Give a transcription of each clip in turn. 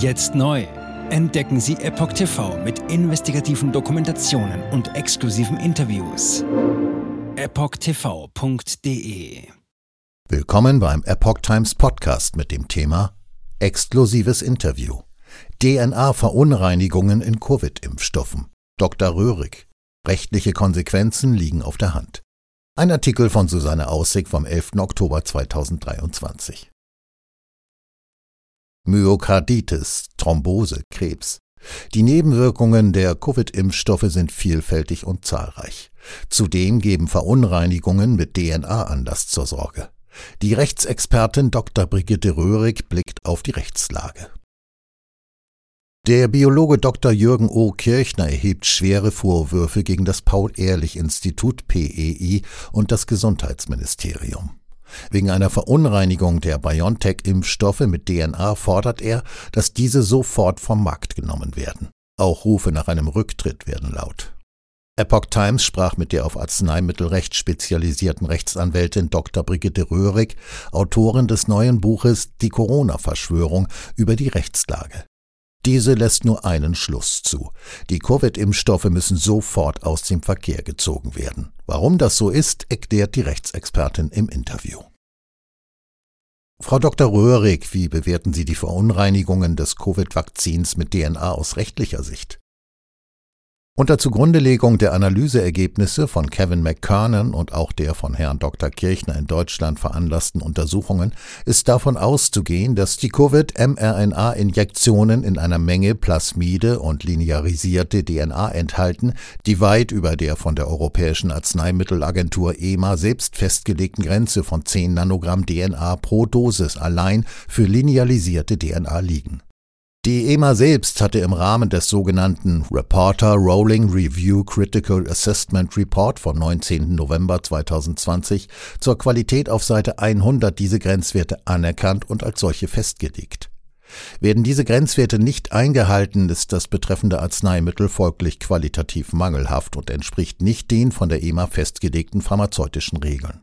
Jetzt neu. Entdecken Sie Epoch TV mit investigativen Dokumentationen und exklusiven Interviews. EpochTV.de Willkommen beim Epoch Times Podcast mit dem Thema Exklusives Interview. DNA-Verunreinigungen in Covid-Impfstoffen. Dr. Röhrig. Rechtliche Konsequenzen liegen auf der Hand. Ein Artikel von Susanne Aussig vom 11. Oktober 2023. Myokarditis, Thrombose, Krebs. Die Nebenwirkungen der Covid-Impfstoffe sind vielfältig und zahlreich. Zudem geben Verunreinigungen mit DNA Anlass zur Sorge. Die Rechtsexpertin Dr. Brigitte Röhrig blickt auf die Rechtslage. Der Biologe Dr. Jürgen O. Kirchner erhebt schwere Vorwürfe gegen das Paul-Ehrlich-Institut PEI und das Gesundheitsministerium. Wegen einer Verunreinigung der BioNTech-Impfstoffe mit DNA fordert er, dass diese sofort vom Markt genommen werden. Auch Rufe nach einem Rücktritt werden laut. Epoch Times sprach mit der auf Arzneimittelrecht spezialisierten Rechtsanwältin Dr. Brigitte Röhrig, Autorin des neuen Buches Die Corona-Verschwörung, über die Rechtslage. Diese lässt nur einen Schluss zu. Die Covid-Impfstoffe müssen sofort aus dem Verkehr gezogen werden. Warum das so ist, erklärt die Rechtsexpertin im Interview. Frau Dr. Röhrig, wie bewerten Sie die Verunreinigungen des Covid-Vakzins mit DNA aus rechtlicher Sicht? Unter Zugrundelegung der Analyseergebnisse von Kevin McKernan und auch der von Herrn Dr. Kirchner in Deutschland veranlassten Untersuchungen ist davon auszugehen, dass die Covid-mRNA-Injektionen in einer Menge Plasmide und linearisierte DNA enthalten, die weit über der von der Europäischen Arzneimittelagentur EMA selbst festgelegten Grenze von 10 Nanogramm DNA pro Dosis allein für linearisierte DNA liegen. Die EMA selbst hatte im Rahmen des sogenannten Reporter Rolling Review Critical Assessment Report vom 19. November 2020 zur Qualität auf Seite 100 diese Grenzwerte anerkannt und als solche festgelegt. Werden diese Grenzwerte nicht eingehalten, ist das betreffende Arzneimittel folglich qualitativ mangelhaft und entspricht nicht den von der EMA festgelegten pharmazeutischen Regeln.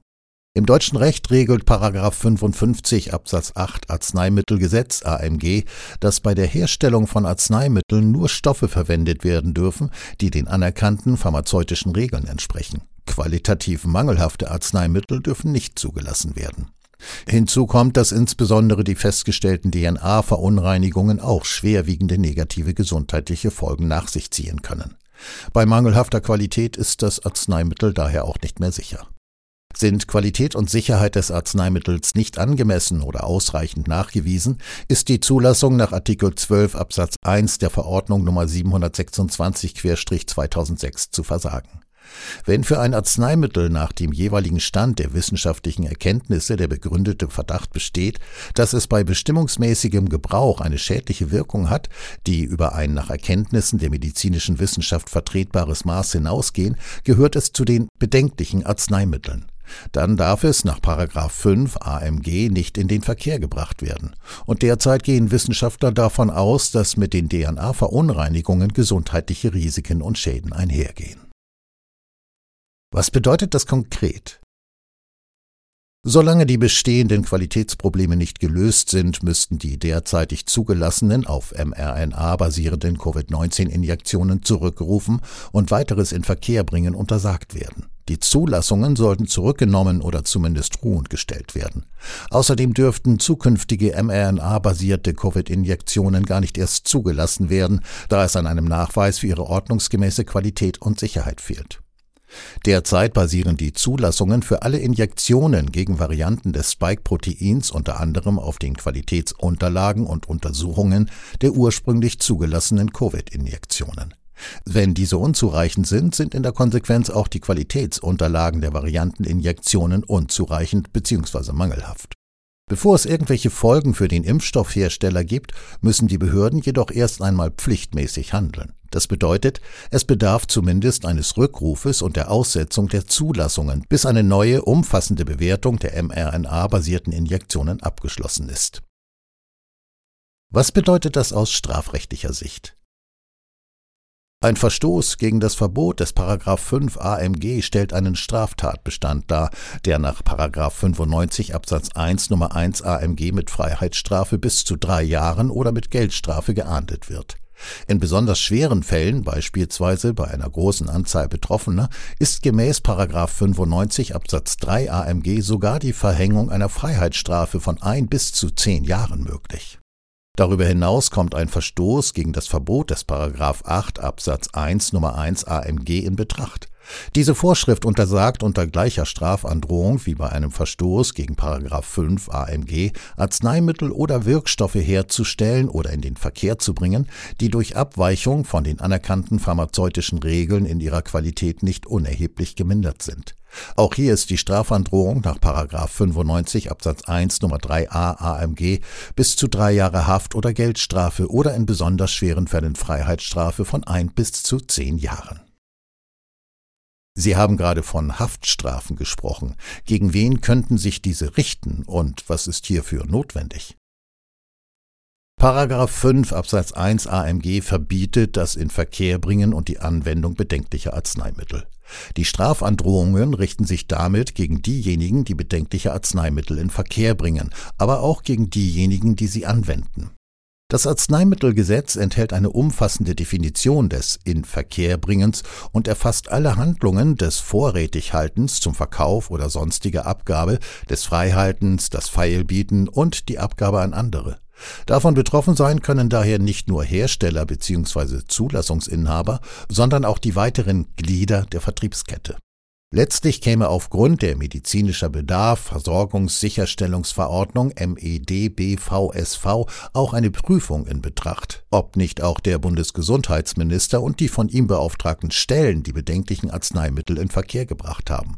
Im deutschen Recht regelt 55 Absatz 8 Arzneimittelgesetz AMG, dass bei der Herstellung von Arzneimitteln nur Stoffe verwendet werden dürfen, die den anerkannten pharmazeutischen Regeln entsprechen. Qualitativ mangelhafte Arzneimittel dürfen nicht zugelassen werden. Hinzu kommt, dass insbesondere die festgestellten DNA-Verunreinigungen auch schwerwiegende negative gesundheitliche Folgen nach sich ziehen können. Bei mangelhafter Qualität ist das Arzneimittel daher auch nicht mehr sicher. Sind Qualität und Sicherheit des Arzneimittels nicht angemessen oder ausreichend nachgewiesen, ist die Zulassung nach Artikel 12 Absatz 1 der Verordnung Nummer 726-2006 zu versagen. Wenn für ein Arzneimittel nach dem jeweiligen Stand der wissenschaftlichen Erkenntnisse der begründete Verdacht besteht, dass es bei bestimmungsmäßigem Gebrauch eine schädliche Wirkung hat, die über ein nach Erkenntnissen der medizinischen Wissenschaft vertretbares Maß hinausgehen, gehört es zu den bedenklichen Arzneimitteln. Dann darf es nach 5 AMG nicht in den Verkehr gebracht werden. Und derzeit gehen Wissenschaftler davon aus, dass mit den DNA-Verunreinigungen gesundheitliche Risiken und Schäden einhergehen. Was bedeutet das konkret? Solange die bestehenden Qualitätsprobleme nicht gelöst sind, müssten die derzeitig zugelassenen auf mRNA basierenden Covid-19-Injektionen zurückgerufen und weiteres in Verkehr bringen untersagt werden. Die Zulassungen sollten zurückgenommen oder zumindest ruhend gestellt werden. Außerdem dürften zukünftige mRNA-basierte Covid-Injektionen gar nicht erst zugelassen werden, da es an einem Nachweis für ihre ordnungsgemäße Qualität und Sicherheit fehlt. Derzeit basieren die Zulassungen für alle Injektionen gegen Varianten des Spike-Proteins unter anderem auf den Qualitätsunterlagen und Untersuchungen der ursprünglich zugelassenen Covid-Injektionen. Wenn diese unzureichend sind, sind in der Konsequenz auch die Qualitätsunterlagen der Varianteninjektionen unzureichend bzw. mangelhaft. Bevor es irgendwelche Folgen für den Impfstoffhersteller gibt, müssen die Behörden jedoch erst einmal pflichtmäßig handeln. Das bedeutet, es bedarf zumindest eines Rückrufes und der Aussetzung der Zulassungen, bis eine neue, umfassende Bewertung der mRNA-basierten Injektionen abgeschlossen ist. Was bedeutet das aus strafrechtlicher Sicht? Ein Verstoß gegen das Verbot des Paragraph 5 AMG stellt einen Straftatbestand dar, der nach Paragraph 95 Absatz 1 Nummer 1 AMG mit Freiheitsstrafe bis zu drei Jahren oder mit Geldstrafe geahndet wird. In besonders schweren Fällen, beispielsweise bei einer großen Anzahl Betroffener, ist gemäß 95 Absatz 3 AMG sogar die Verhängung einer Freiheitsstrafe von ein bis zu zehn Jahren möglich. Darüber hinaus kommt ein Verstoß gegen das Verbot des 8 Absatz 1 Nummer 1 AMG in Betracht. Diese Vorschrift untersagt unter gleicher Strafandrohung wie bei einem Verstoß gegen 5 AMG Arzneimittel oder Wirkstoffe herzustellen oder in den Verkehr zu bringen, die durch Abweichung von den anerkannten pharmazeutischen Regeln in ihrer Qualität nicht unerheblich gemindert sind. Auch hier ist die Strafandrohung nach 95 Absatz 1 Nummer 3a AMG bis zu drei Jahre Haft oder Geldstrafe oder in besonders schweren Fällen Freiheitsstrafe von ein bis zu zehn Jahren. Sie haben gerade von Haftstrafen gesprochen. Gegen wen könnten sich diese richten und was ist hierfür notwendig? Paragraph 5 Absatz 1 AMG verbietet das Inverkehrbringen und die Anwendung bedenklicher Arzneimittel. Die Strafandrohungen richten sich damit gegen diejenigen, die bedenkliche Arzneimittel in Verkehr bringen, aber auch gegen diejenigen, die sie anwenden. Das Arzneimittelgesetz enthält eine umfassende Definition des Inverkehrbringens und erfasst alle Handlungen des Vorrätighaltens zum Verkauf oder sonstige Abgabe, des Freihaltens, das Feilbieten und die Abgabe an andere. Davon betroffen sein können daher nicht nur Hersteller bzw. Zulassungsinhaber, sondern auch die weiteren Glieder der Vertriebskette. Letztlich käme aufgrund der medizinischer Bedarf Versorgungssicherstellungsverordnung MEDBVSV auch eine Prüfung in Betracht, ob nicht auch der Bundesgesundheitsminister und die von ihm beauftragten Stellen die bedenklichen Arzneimittel in Verkehr gebracht haben.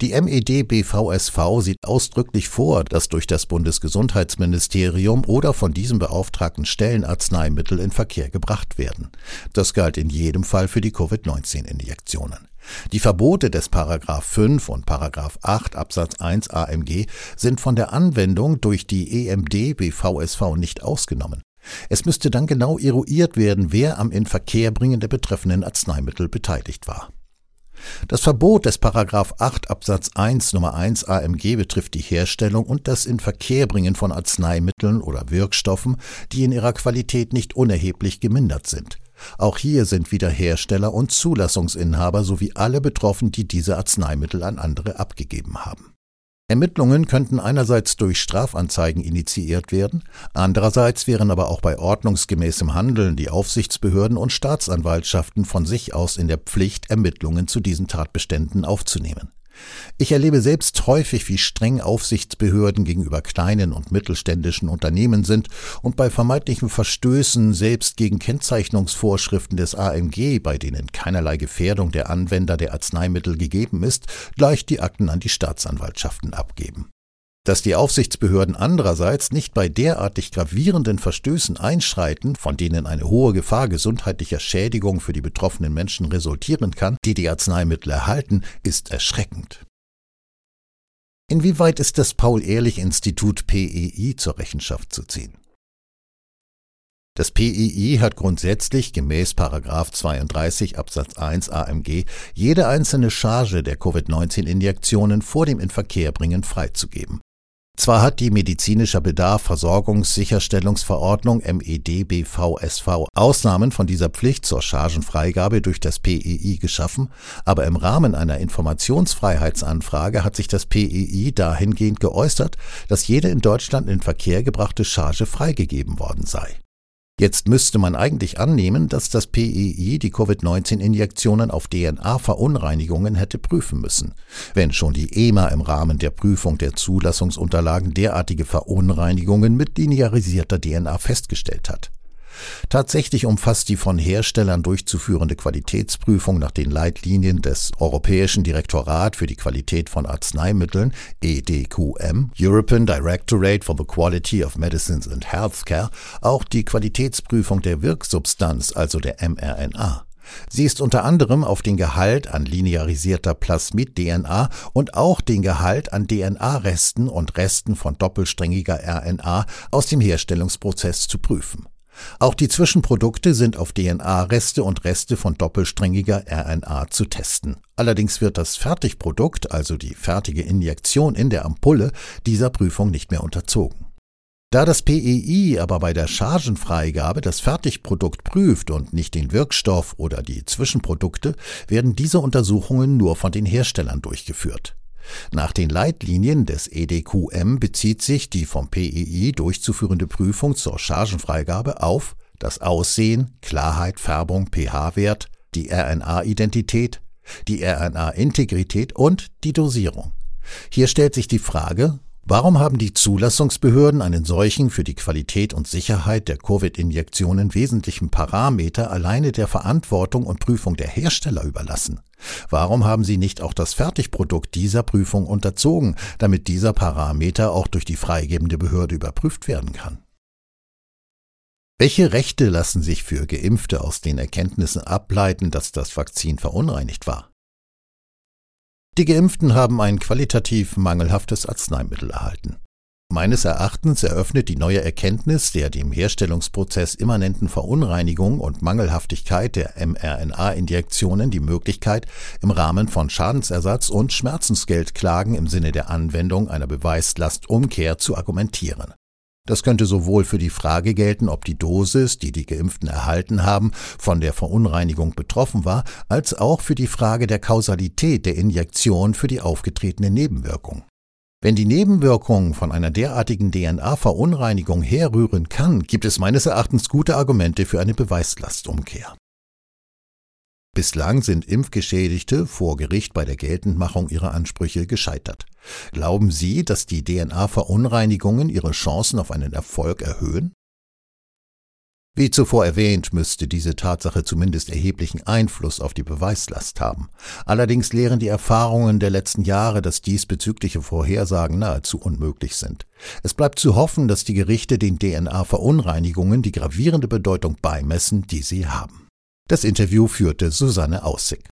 Die MED-BVSV sieht ausdrücklich vor, dass durch das Bundesgesundheitsministerium oder von diesem beauftragten Stellen Arzneimittel in Verkehr gebracht werden. Das galt in jedem Fall für die Covid-19-Injektionen. Die Verbote des Paragraph 5 und Paragraph 8 Absatz 1 AMG sind von der Anwendung durch die EMD BVSV nicht ausgenommen. Es müsste dann genau eruiert werden, wer am Inverkehrbringen der betreffenden Arzneimittel beteiligt war. Das Verbot des Paragraph 8 Absatz 1 Nummer 1 AMG betrifft die Herstellung und das Inverkehrbringen von Arzneimitteln oder Wirkstoffen, die in ihrer Qualität nicht unerheblich gemindert sind. Auch hier sind wieder Hersteller und Zulassungsinhaber sowie alle betroffen, die diese Arzneimittel an andere abgegeben haben. Ermittlungen könnten einerseits durch Strafanzeigen initiiert werden, andererseits wären aber auch bei ordnungsgemäßem Handeln die Aufsichtsbehörden und Staatsanwaltschaften von sich aus in der Pflicht, Ermittlungen zu diesen Tatbeständen aufzunehmen. Ich erlebe selbst häufig, wie streng Aufsichtsbehörden gegenüber kleinen und mittelständischen Unternehmen sind und bei vermeintlichen Verstößen selbst gegen Kennzeichnungsvorschriften des AMG, bei denen keinerlei Gefährdung der Anwender der Arzneimittel gegeben ist, gleich die Akten an die Staatsanwaltschaften abgeben. Dass die Aufsichtsbehörden andererseits nicht bei derartig gravierenden Verstößen einschreiten, von denen eine hohe Gefahr gesundheitlicher Schädigung für die betroffenen Menschen resultieren kann, die die Arzneimittel erhalten, ist erschreckend. Inwieweit ist das Paul-Ehrlich-Institut PEI zur Rechenschaft zu ziehen? Das PEI hat grundsätzlich gemäß 32 Absatz 1 AMG jede einzelne Charge der Covid-19-Injektionen vor dem Inverkehrbringen freizugeben. Zwar hat die medizinischer Bedarf Versorgungssicherstellungsverordnung MEDBVSV Ausnahmen von dieser Pflicht zur Chargenfreigabe durch das PEI geschaffen, aber im Rahmen einer Informationsfreiheitsanfrage hat sich das PEI dahingehend geäußert, dass jede in Deutschland in Verkehr gebrachte Charge freigegeben worden sei Jetzt müsste man eigentlich annehmen, dass das PEI die Covid-19-Injektionen auf DNA-Verunreinigungen hätte prüfen müssen, wenn schon die EMA im Rahmen der Prüfung der Zulassungsunterlagen derartige Verunreinigungen mit linearisierter DNA festgestellt hat. Tatsächlich umfasst die von Herstellern durchzuführende Qualitätsprüfung nach den Leitlinien des Europäischen Direktorat für die Qualität von Arzneimitteln EDQM European Directorate for the Quality of Medicines and Healthcare auch die Qualitätsprüfung der Wirksubstanz, also der mRNA. Sie ist unter anderem auf den Gehalt an linearisierter Plasmid-DNA und auch den Gehalt an DNA-Resten und Resten von doppelsträngiger RNA aus dem Herstellungsprozess zu prüfen. Auch die Zwischenprodukte sind auf DNA-Reste und Reste von doppelsträngiger RNA zu testen. Allerdings wird das Fertigprodukt, also die fertige Injektion in der Ampulle, dieser Prüfung nicht mehr unterzogen. Da das PEI aber bei der Chargenfreigabe das Fertigprodukt prüft und nicht den Wirkstoff oder die Zwischenprodukte, werden diese Untersuchungen nur von den Herstellern durchgeführt. Nach den Leitlinien des EDQM bezieht sich die vom PEI durchzuführende Prüfung zur Chargenfreigabe auf das Aussehen, Klarheit, Färbung, pH-Wert, die RNA-Identität, die RNA-Integrität und die Dosierung. Hier stellt sich die Frage, Warum haben die Zulassungsbehörden einen solchen für die Qualität und Sicherheit der Covid-Injektionen wesentlichen Parameter alleine der Verantwortung und Prüfung der Hersteller überlassen? Warum haben sie nicht auch das Fertigprodukt dieser Prüfung unterzogen, damit dieser Parameter auch durch die freigebende Behörde überprüft werden kann? Welche Rechte lassen sich für Geimpfte aus den Erkenntnissen ableiten, dass das Vakzin verunreinigt war? Die Geimpften haben ein qualitativ mangelhaftes Arzneimittel erhalten. Meines Erachtens eröffnet die neue Erkenntnis der dem Herstellungsprozess immanenten Verunreinigung und Mangelhaftigkeit der mRNA-Injektionen die Möglichkeit, im Rahmen von Schadensersatz und Schmerzensgeldklagen im Sinne der Anwendung einer Beweislastumkehr zu argumentieren. Das könnte sowohl für die Frage gelten, ob die Dosis, die die Geimpften erhalten haben, von der Verunreinigung betroffen war, als auch für die Frage der Kausalität der Injektion für die aufgetretene Nebenwirkung. Wenn die Nebenwirkung von einer derartigen DNA-Verunreinigung herrühren kann, gibt es meines Erachtens gute Argumente für eine Beweislastumkehr. Bislang sind Impfgeschädigte vor Gericht bei der Geltendmachung ihrer Ansprüche gescheitert. Glauben Sie, dass die DNA-Verunreinigungen ihre Chancen auf einen Erfolg erhöhen? Wie zuvor erwähnt, müsste diese Tatsache zumindest erheblichen Einfluss auf die Beweislast haben. Allerdings lehren die Erfahrungen der letzten Jahre, dass diesbezügliche Vorhersagen nahezu unmöglich sind. Es bleibt zu hoffen, dass die Gerichte den DNA-Verunreinigungen die gravierende Bedeutung beimessen, die sie haben. Das Interview führte Susanne Aussig.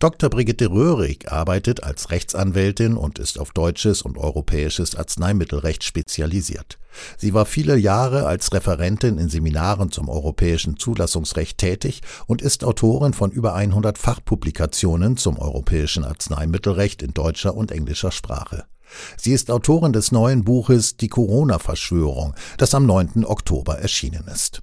Dr. Brigitte Röhrig arbeitet als Rechtsanwältin und ist auf deutsches und europäisches Arzneimittelrecht spezialisiert. Sie war viele Jahre als Referentin in Seminaren zum europäischen Zulassungsrecht tätig und ist Autorin von über 100 Fachpublikationen zum europäischen Arzneimittelrecht in deutscher und englischer Sprache. Sie ist Autorin des neuen Buches Die Corona-Verschwörung, das am 9. Oktober erschienen ist.